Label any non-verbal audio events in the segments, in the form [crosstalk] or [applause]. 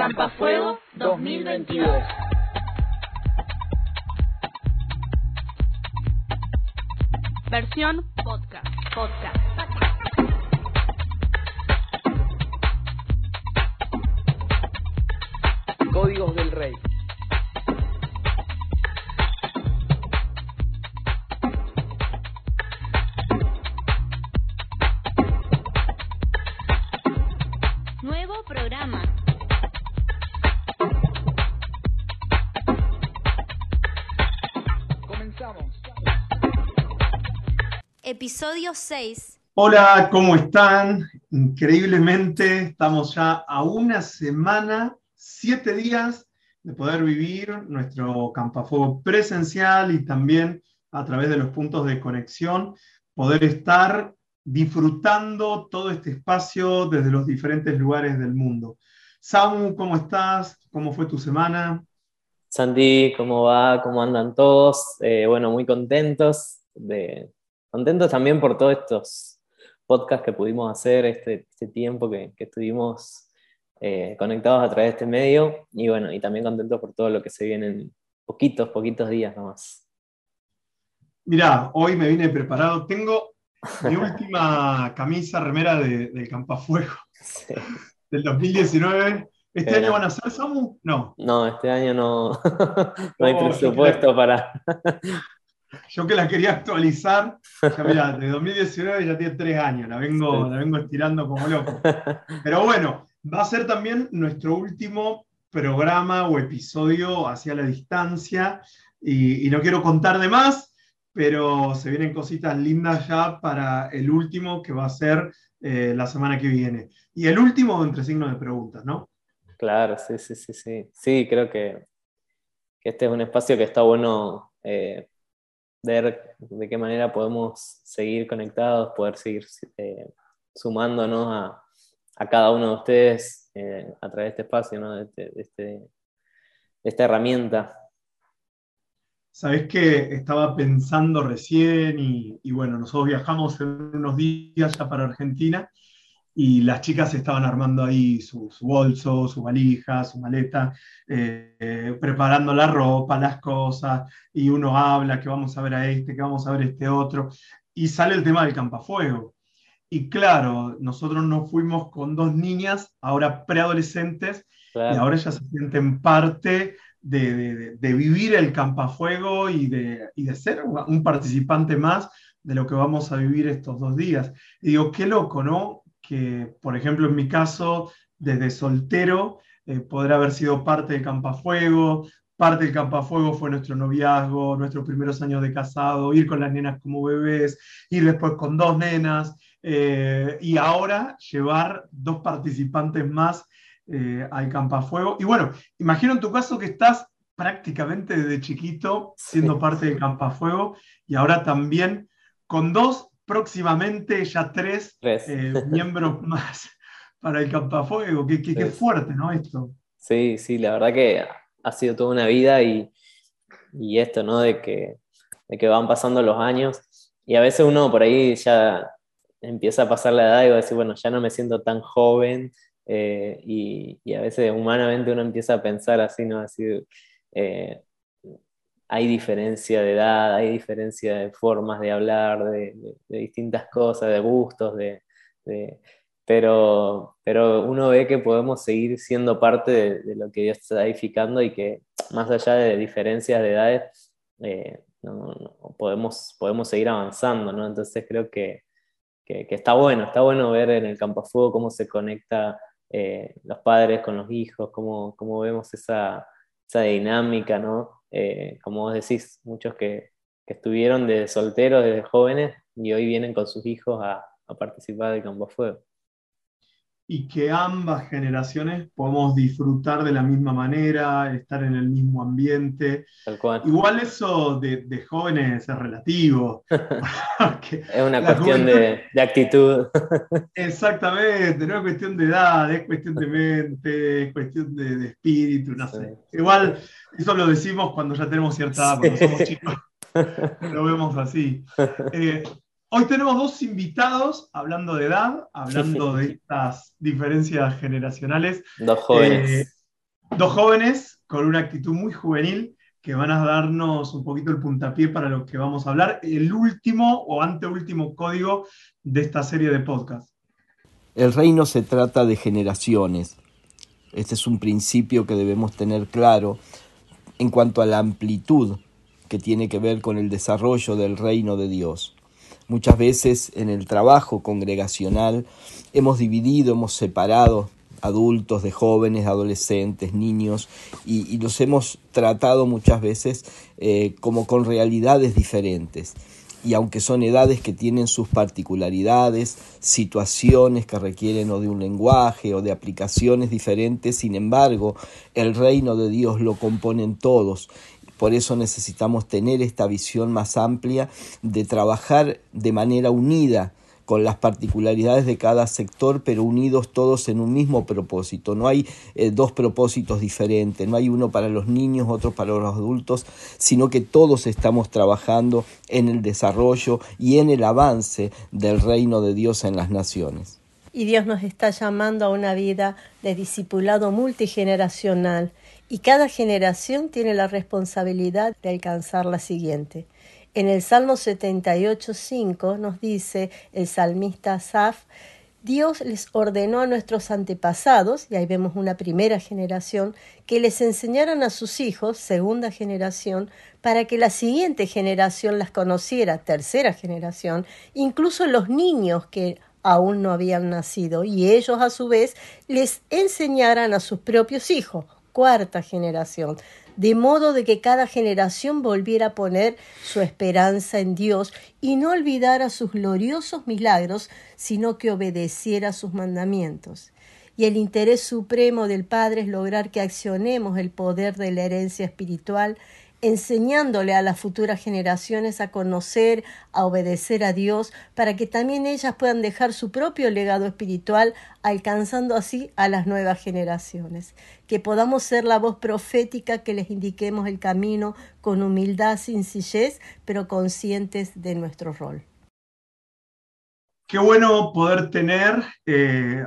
Campafuego 2022. Versión podcast. Podcast. Episodio 6. Hola, ¿cómo están? Increíblemente estamos ya a una semana, siete días de poder vivir nuestro campafuego presencial y también a través de los puntos de conexión, poder estar disfrutando todo este espacio desde los diferentes lugares del mundo. Samu, ¿cómo estás? ¿Cómo fue tu semana? Santi, ¿cómo va? ¿Cómo andan todos? Eh, bueno, muy contentos, de, contentos también por todos estos podcasts que pudimos hacer, este, este tiempo que, que estuvimos eh, conectados a través de este medio y bueno, y también contentos por todo lo que se viene en poquitos, poquitos días nomás. Mirá, hoy me vine preparado. Tengo mi última [laughs] camisa remera de, del Campafuego [laughs] Sí. del 2019. ¿Este año van a ser, Samu? No. No, este año no, [laughs] no hay presupuesto para... Yo que la quería actualizar, ya mirá, de 2019 ya tiene tres años, la vengo, Sí. la vengo estirando como loco. Pero bueno, va a ser también nuestro último programa o episodio hacia la distancia y, y no quiero contar de más, pero se vienen cositas lindas ya para el último que va a ser eh, la semana que viene. Y el último entre signos de preguntas, ¿no? Claro, sí, sí, sí, sí. Sí, creo que, que este es un espacio que está bueno eh, ver de qué manera podemos seguir conectados, poder seguir eh, sumándonos a, a cada uno de ustedes eh, a través de este espacio, ¿no? de, este- de este- esta herramienta. Sabés que estaba pensando recién y, y bueno, nosotros viajamos en unos días ya para Argentina y las chicas estaban armando ahí su, su bolso, su valija, su maleta, eh, eh, preparando la ropa, las cosas, y uno habla que vamos a ver a este, que vamos a ver a este otro, y sale el tema del campafuego. Y claro, nosotros nos fuimos con dos niñas, ahora preadolescentes, y Claro. ahora ellas se sienten parte de, de- de- vivir el campafuego y de, y de ser un participante más de lo que vamos a vivir estos dos días. Y digo, qué loco, ¿no? Que, por ejemplo, en mi caso, desde soltero, eh, poder haber sido parte del campafuego, parte del campafuego fue nuestro noviazgo, nuestros primeros años de casado, ir con las nenas como bebés, ir después con dos nenas, eh, y ahora llevar dos participantes más eh, al campafuego. Y bueno, imagino en tu caso que estás prácticamente desde chiquito siendo Sí. parte del campafuego y ahora también con dos, próximamente ya tres Tres. eh, [laughs] miembros más para el campafuego. Qué, qué, qué fuerte, ¿no? Esto. Sí, sí, la verdad que ha sido toda una vida y, y esto, ¿no? De que, de que van pasando los años y a veces uno por ahí ya empieza a pasar la edad y va a decir, bueno, ya no me siento tan joven eh, y, y a veces humanamente uno empieza a pensar así, ¿no? Así, eh, hay diferencia de edad, hay diferencia de formas de hablar, de, distintas cosas, de gustos, de, de- pero, pero uno ve que podemos seguir siendo parte de, lo que Dios está edificando y que más allá de diferencias de edades, eh, no- podemos, podemos seguir avanzando, ¿no? Entonces creo que, que- está bueno, está bueno ver en el campo fuego cómo se conecta eh, los padres con los hijos, cómo, cómo vemos esa, esa dinámica, ¿no? Eh, como vos decís, muchos que, que estuvieron de solteros, desde jóvenes, y hoy vienen con sus hijos a, a participar del campo fuego. Y que ambas generaciones podamos disfrutar de la misma manera, estar en el mismo ambiente. Tal cual. Igual eso de, de jóvenes es relativo. [laughs] porque Es una cuestión de, de actitud. [laughs] Exactamente, no es cuestión de edad, es cuestión de mente, es cuestión de, de espíritu, no sé. Igual, eso lo decimos cuando ya tenemos cierta edad, cuando Sí. somos chicos, [laughs] lo vemos así. Eh, hoy tenemos dos invitados hablando de edad, hablando de estas diferencias generacionales. Dos jóvenes. Eh, dos jóvenes con una actitud muy juvenil que van a darnos un poquito el puntapié para lo que vamos a hablar, el último o anteúltimo código de esta serie de podcast. El reino se trata de generaciones. Este es un principio que debemos tener claro en cuanto a la amplitud que tiene que ver con el desarrollo del reino de Dios. Muchas veces en el trabajo congregacional hemos dividido, hemos separado adultos, de jóvenes, adolescentes, niños, y, los hemos tratado muchas veces eh, como con realidades diferentes. Y aunque son edades que tienen sus particularidades, situaciones que requieren o de un lenguaje o de aplicaciones diferentes, sin embargo, el reino de Dios lo componen todos por eso necesitamos tener esta visión más amplia de trabajar de manera unida con las particularidades de cada sector, pero unidos todos en un mismo propósito. No hay eh, dos propósitos diferentes, no hay uno para los niños, otro para los adultos, sino que todos estamos trabajando en el desarrollo y en el avance del reino de Dios en las naciones. Y Dios nos está llamando a una vida de discipulado multigeneracional y cada generación tiene la responsabilidad de alcanzar la siguiente. En el Salmo 78.5 nos dice el salmista Asaf, Dios les ordenó a nuestros antepasados, y ahí vemos una primera generación, que les enseñaran a sus hijos, segunda generación, para que la siguiente generación las conociera, tercera generación, incluso los niños que aún no habían nacido, y ellos a su vez les enseñaran a sus propios hijos, cuarta generación de modo de que cada generación volviera a poner su esperanza en Dios y no olvidara sus gloriosos milagros, sino que obedeciera sus mandamientos. Y el interés supremo del Padre es lograr que accionemos el poder de la herencia espiritual enseñándole a las futuras generaciones a conocer, a obedecer a Dios, para que también ellas puedan dejar su propio legado espiritual, alcanzando así a las nuevas generaciones. Que podamos ser la voz profética que les indiquemos el camino con humildad, sencillez, pero conscientes de nuestro rol. Qué bueno poder tener, eh,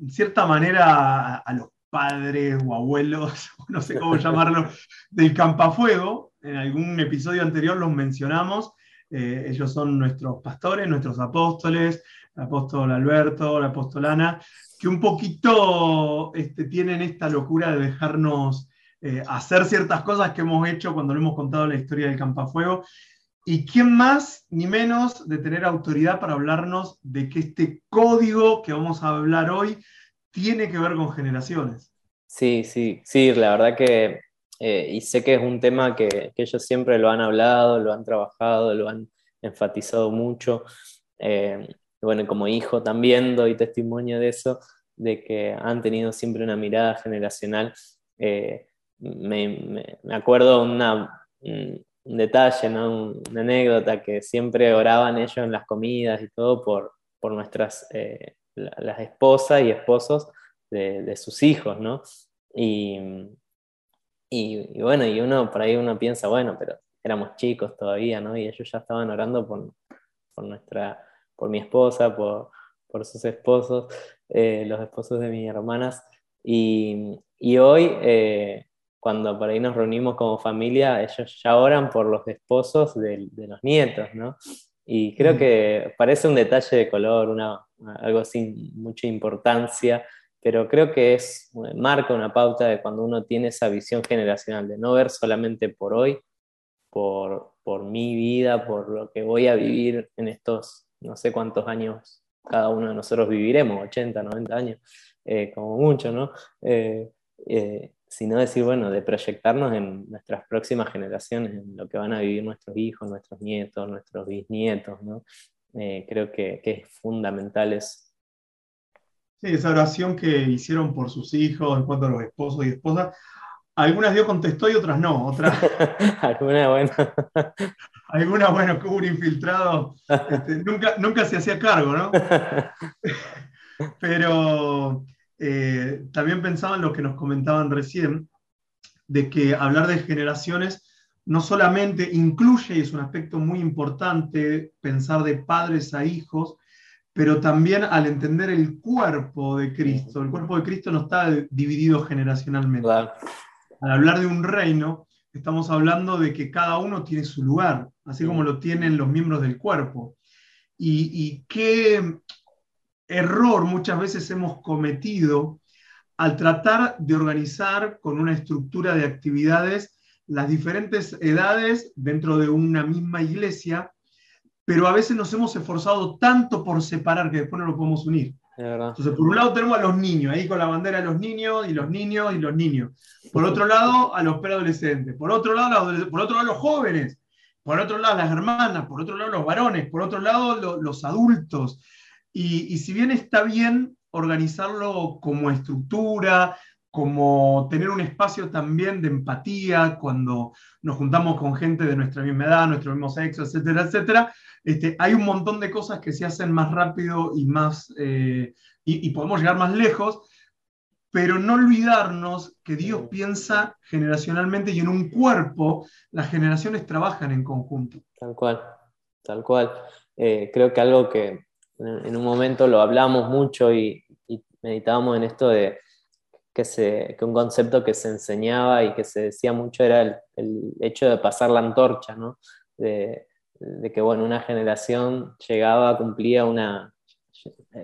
en cierta manera, a los padres o abuelos, [laughs] no sé cómo llamarlo, del Campafuego. En algún episodio anterior los mencionamos. Eh, ellos son nuestros pastores, nuestros apóstoles, el apóstol Alberto, la apóstol Ana, que un poquito este, tienen esta locura de dejarnos eh, hacer ciertas cosas que hemos hecho cuando le hemos contado la historia del Campafuego. ¿Y quién más ni menos de tener autoridad para hablarnos de que este código que vamos a hablar hoy tiene que ver con generaciones. Sí, sí, sí, la verdad que, eh, y sé que es un tema que, ellos siempre lo han hablado, lo han trabajado, lo han enfatizado mucho. Eh, bueno, como hijo también doy testimonio de eso, de que han tenido siempre una mirada generacional. Eh, me, acuerdo una, un, detalle, una anécdota que siempre oraban ellos en las comidas y todo por, por nuestras las esposas y esposos de, sus hijos, ¿no? Y, y, bueno, y uno por ahí uno piensa, bueno, pero éramos chicos todavía, ¿no? Y ellos ya estaban orando por, por nuestra, por mi esposa, por, por sus esposos, eh, los esposos de mis hermanas. Y, y hoy, eh, cuando por ahí nos reunimos como familia, ellos ya oran por los esposos de, de los nietos, ¿no? Y creo que parece un detalle de color, una, algo sin mucha importancia, pero creo que es, marca una pauta de cuando uno tiene esa visión generacional, de no ver solamente por hoy, por, por mi vida, por lo que voy a vivir en estos no sé cuántos años cada uno de nosotros viviremos, 80, 90 años, eh, como mucho, ¿no? Eh, eh, sino decir, bueno, de proyectarnos en nuestras próximas generaciones, en lo que van a vivir nuestros hijos, nuestros nietos, nuestros bisnietos, ¿no? Eh, creo que, es fundamental eso. Sí, esa oración que hicieron por sus hijos en cuanto a los esposos y esposas, algunas Dios contestó y otras no, otras... [laughs] algunas, bueno. [laughs] algunas, bueno, que hubo un infiltrado, este, nunca, nunca se hacía cargo, ¿no? [laughs] Pero eh, también pensaba en lo que nos comentaban recién, de que hablar de generaciones no solamente incluye, y es un aspecto muy importante, pensar de padres a hijos, pero también al entender el cuerpo de Cristo. El cuerpo de Cristo no está dividido generacionalmente. Al hablar de un reino, estamos hablando de que cada uno tiene su lugar, así como lo tienen los miembros del cuerpo. Y, y qué error muchas veces hemos cometido al tratar de organizar con una estructura de actividades las diferentes edades dentro de una misma iglesia, pero a veces nos hemos esforzado tanto por separar que después no lo podemos unir. Entonces, por un lado tenemos a los niños, ahí con la bandera de los niños, y los niños, y los niños. Por otro lado, a los preadolescentes. Por otro lado, por otro lado los jóvenes. Por otro lado, las hermanas. Por otro lado, los varones. Por otro lado, los adultos. Y, y si bien está bien organizarlo como estructura, como tener un espacio también de empatía cuando nos juntamos con gente de nuestra misma edad, nuestro mismo sexo, etcétera, etcétera. Este, hay un montón de cosas que se hacen más rápido y, más, eh, y, podemos llegar más lejos, pero no olvidarnos que Dios piensa generacionalmente y en un cuerpo las generaciones trabajan en conjunto. Tal cual, tal cual. Eh, creo que algo que en un momento lo hablamos mucho y, meditábamos en esto de que, se, que, un concepto que se enseñaba y que se decía mucho era el, el hecho de pasar la antorcha, ¿no? de, de, que bueno, una generación llegaba, cumplía una,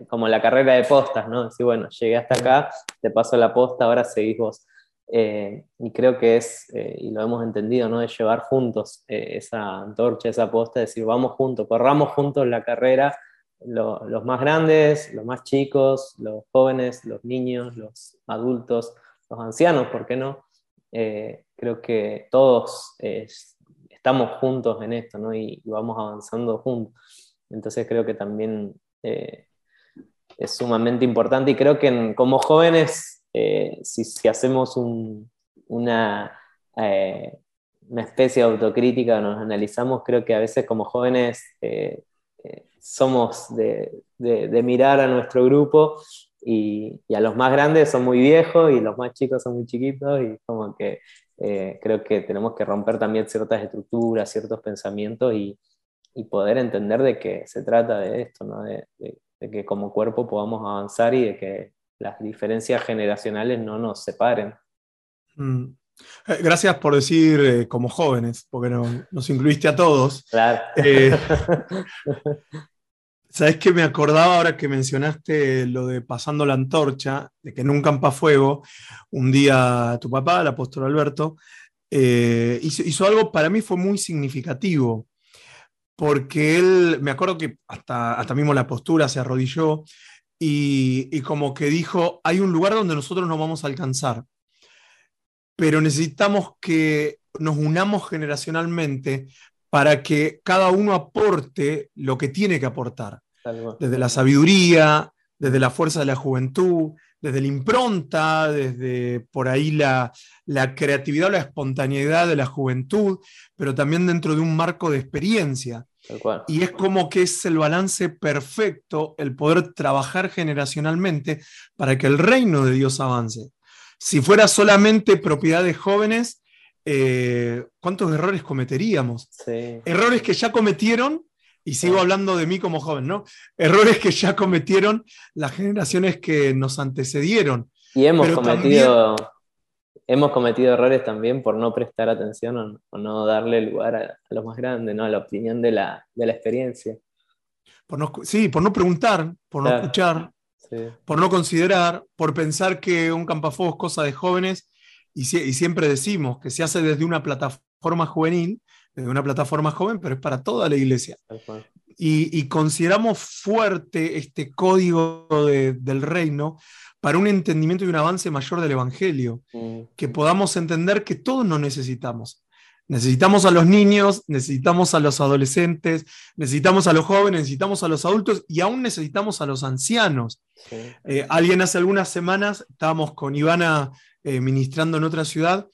como la carrera de postas, ¿no? Decir, bueno, llegué hasta acá, te paso la posta, ahora seguís vos. Eh, y creo que es, eh, y lo hemos entendido, ¿no? de llevar juntos eh, esa antorcha, esa posta, decir, vamos juntos, corramos juntos la carrera los más grandes, los más chicos, los jóvenes, los niños, los adultos, los ancianos, ¿por qué no? Eh, creo que todos estamos juntos en esto, ¿no? Y, vamos avanzando juntos. Entonces creo que también eh, es sumamente importante y creo que como jóvenes, eh, si, hacemos una, una especie de autocrítica, nos analizamos, creo que a veces como jóvenes somos de, mirar a nuestro grupo y, a los más grandes son muy viejos y los más chicos son muy chiquitos y como que eh, creo que tenemos que romper también ciertas estructuras, ciertos pensamientos y, poder entender de que se trata de esto, ¿no? de, que como cuerpo podamos avanzar y de que las diferencias generacionales no nos separen. Mm. Eh, gracias por decir eh, como jóvenes, porque nos incluiste a todos. Claro. [laughs] ¿Sabes qué me acordaba ahora que mencionaste lo de pasando la antorcha, de que en un campafuego, un día tu papá, el apóstol Alberto, eh, hizo, algo para mí fue muy significativo, porque él, me acuerdo que hasta, hasta mismo la postura se arrodilló y, y como que dijo, hay un lugar donde nosotros no vamos a alcanzar, pero necesitamos que nos unamos generacionalmente para que cada uno aporte lo que tiene que aportar. Desde la sabiduría, desde la fuerza de la juventud, desde la impronta, desde por ahí la, creatividad o la espontaneidad de la juventud, pero también dentro de un marco de experiencia. Y es como que es el balance perfecto el poder trabajar generacionalmente para que el reino de Dios avance. Si fuera solamente propiedad de jóvenes, eh, ¿cuántos errores cometeríamos? Errores que ya cometieron, y sigo hablando de mí como joven, ¿no? Errores que ya cometieron las generaciones que nos antecedieron. Y hemos cometido, hemos cometido errores también por no prestar atención o, no darle lugar a, los más grandes, ¿no? A la opinión de la, experiencia. Por sí, por no preguntar, por no escuchar, por no considerar, por pensar que un campafuego es cosa de jóvenes y, siempre decimos que se hace desde una plataforma juvenil, desde una plataforma joven, pero es para toda la iglesia. Y, consideramos fuerte este código del reino para un entendimiento y un avance mayor del Evangelio, mm. que podamos entender que todos nos necesitamos. Necesitamos a los niños, necesitamos a los adolescentes, necesitamos a los jóvenes, necesitamos a los adultos y aún necesitamos a los ancianos. Eh, alguien hace algunas semanas, estábamos con Ivana eh, ministrando en otra ciudad,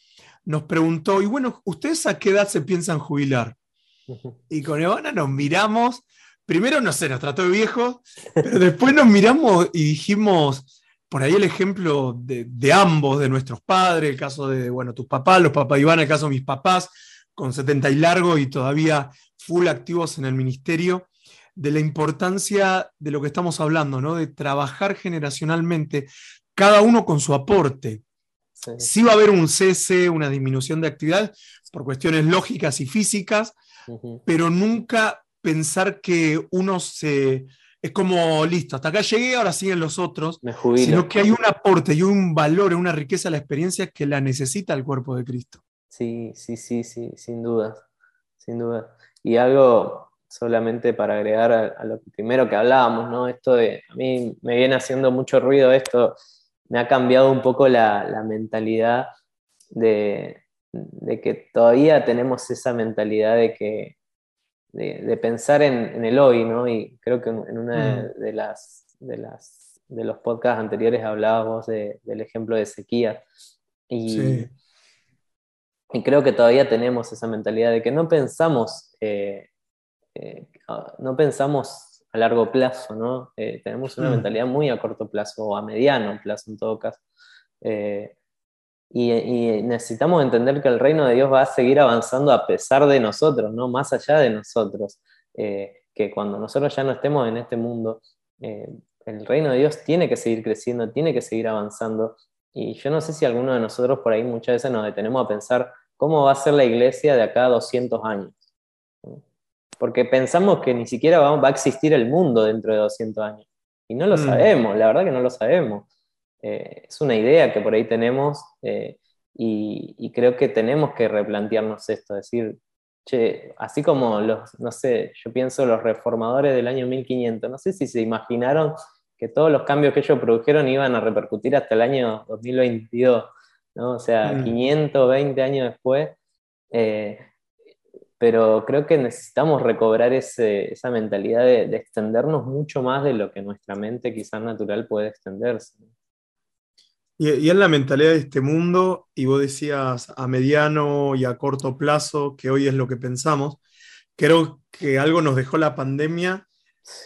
nos preguntó, y bueno, ¿ustedes a qué edad se piensan jubilar? Y con Ivana nos miramos, primero no sé, nos trató de viejos, pero después nos miramos y dijimos, por ahí el ejemplo de, ambos, de nuestros padres, el caso de, bueno, tus papás, los papás de Ivana, el caso de mis papás, con 70 y largo y todavía full activos en el ministerio, de la importancia de lo que estamos hablando, ¿no? De trabajar generacionalmente, cada uno con su aporte. Sí. Sí va a haber un cese, una disminución de actividad por cuestiones lógicas y físicas, pero nunca pensar que uno se... Es como, listo, hasta acá llegué, ahora siguen los otros, sino que hay un aporte y un valor, una riqueza a la experiencia que la necesita el cuerpo de Cristo. Sí, sí, sí, sí, sin dudas, sin dudas. Y algo solamente para agregar a, a lo primero que hablábamos, ¿no? Esto de, a mí me viene haciendo mucho ruido esto, me ha cambiado un poco la, la mentalidad de, de que todavía tenemos esa mentalidad de que de, de pensar en, en el hoy, ¿no? Y creo que en, una Mm. de las, de las de los podcasts anteriores hablabas vos de- del ejemplo de sequía. Y, Sí. Y creo que todavía tenemos esa mentalidad de que no pensamos, eh, eh, no pensamos a largo plazo, ¿no? Eh, tenemos una Mm. mentalidad muy a corto plazo o a mediano plazo en todo caso. Y, y necesitamos entender que el reino de Dios va a seguir avanzando a pesar de nosotros, ¿no? Más allá de nosotros. Que cuando nosotros ya no estemos en este mundo, el reino de Dios tiene que seguir creciendo, tiene que seguir avanzando. Y yo no sé si alguno de nosotros por ahí muchas veces nos detenemos a pensar cómo va a ser la iglesia de acá a 200 años. Porque pensamos que ni siquiera va, va a existir el mundo dentro de 200 años. Y no lo Mm. sabemos, la verdad que no lo sabemos. Eh, es una idea que por ahí tenemos eh, y, y creo que tenemos que replantearnos esto, decir, che, así como los, no sé, yo pienso los reformadores del año 1500, no sé si se imaginaron que todos los cambios que ellos produjeron iban a repercutir hasta el año 2022, ¿no? O sea, Mm. 520 años después. eh, pero creo que necesitamos recobrar ese- esa mentalidad de, de extendernos mucho más de lo que nuestra mente quizás natural puede extenderse. Y, y es la mentalidad de este mundo, y vos decías a mediano y a corto plazo, que hoy es lo que pensamos. Creo que algo nos dejó la pandemia,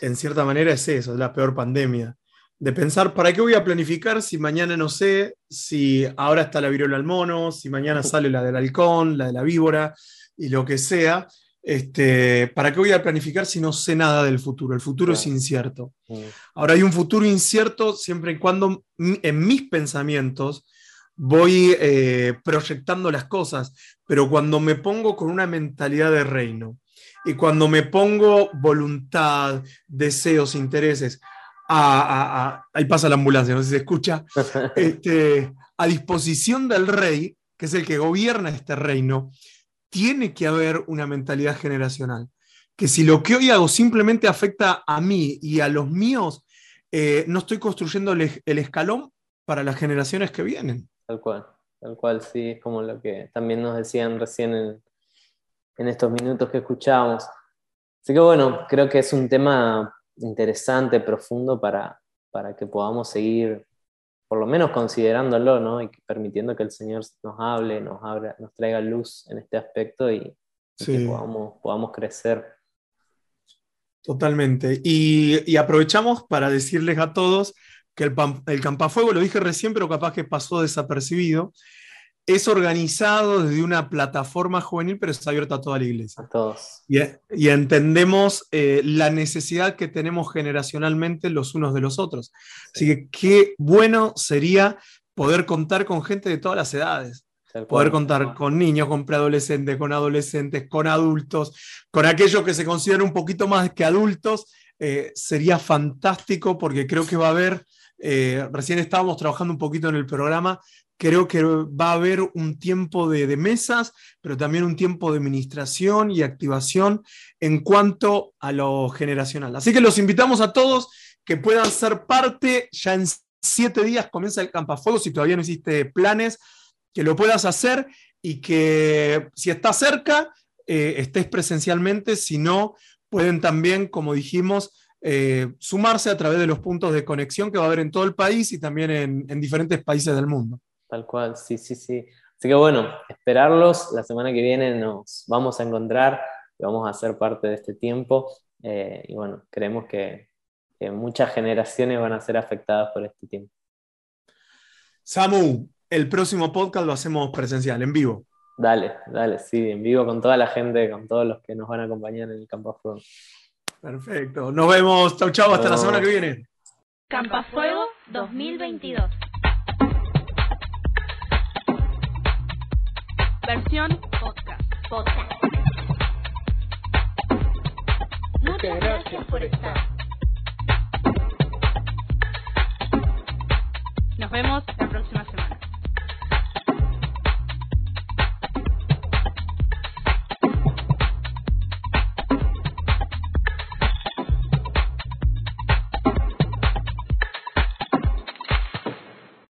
en cierta manera es eso, es la peor pandemia. De pensar, ¿para qué voy a planificar si mañana no sé, si ahora está la viruela al mono, si mañana sale la del halcón, la de la víbora y lo que sea? Este, ¿Para qué voy a planificar si no sé nada del futuro? El futuro es incierto. Mm, Ahora hay un futuro incierto siempre y cuando en mis pensamientos voy eh, proyectando las cosas, pero cuando me pongo con una mentalidad de reino y cuando me pongo voluntad, deseos, intereses, a, a- a- ahí pasa la ambulancia, no sé si se escucha, [laughs] este, a disposición del rey, que es el que gobierna este reino, tiene que haber una mentalidad generacional. Que si lo que hoy hago simplemente afecta a mí y a los míos, eh, no estoy construyendo el, el escalón para las generaciones que vienen. Tal cual, tal cual, sí, es como lo que también nos decían recién en, en estos minutos que escuchábamos. Así que bueno, creo que es un tema interesante, profundo para, para que podamos seguir, por lo menos considerándolo, ¿no? Y permitiendo que el Señor nos hable, nos, abra, nos traiga luz en este aspecto y, y Sí. que podamos, podamos crecer. Totalmente. Y, y aprovechamos para decirles a todos que el, el Campafuego, lo dije recién, pero capaz que pasó desapercibido, es organizado desde una plataforma juvenil, pero está abierto a toda la iglesia. A todos. Y, y entendemos eh, la necesidad que tenemos generacionalmente los unos de los otros. Así que qué bueno sería poder contar con gente de todas las edades. Poder contar con niños, con preadolescentes, con adolescentes, con adultos, con aquellos que se consideran un poquito más que adultos, eh, sería fantástico porque creo que va a haber, eh, recién estábamos trabajando un poquito en el programa, creo que va a haber un tiempo de, mesas, pero también un tiempo de administración y activación en cuanto a lo generacional. Así que los invitamos a todos que puedan ser parte, ya en siete días comienza el Campafuego, si todavía no hiciste planes, que lo puedas hacer y que si estás cerca, eh, estés presencialmente, si no, pueden también, como dijimos, eh, sumarse a través de los puntos de conexión que va a haber en todo el país y también en diferentes países del mundo. Tal cual, sí, sí, sí. Así que bueno, esperarlos. La semana que viene nos vamos a encontrar y vamos a ser parte de este tiempo. Eh, y bueno, creemos que, que muchas generaciones van a ser afectadas por este tiempo. Samu, el próximo podcast lo hacemos presencial, en vivo. Dale, dale, sí, en vivo con toda la gente, con todos los que nos van a acompañar en el campo a fuego. Perfecto. Nos vemos. Chau, chau. Hasta la semana que viene. Campafuego 2022. Versión podcast. Podcast. Muchas gracias por estar. Nos vemos la próxima semana.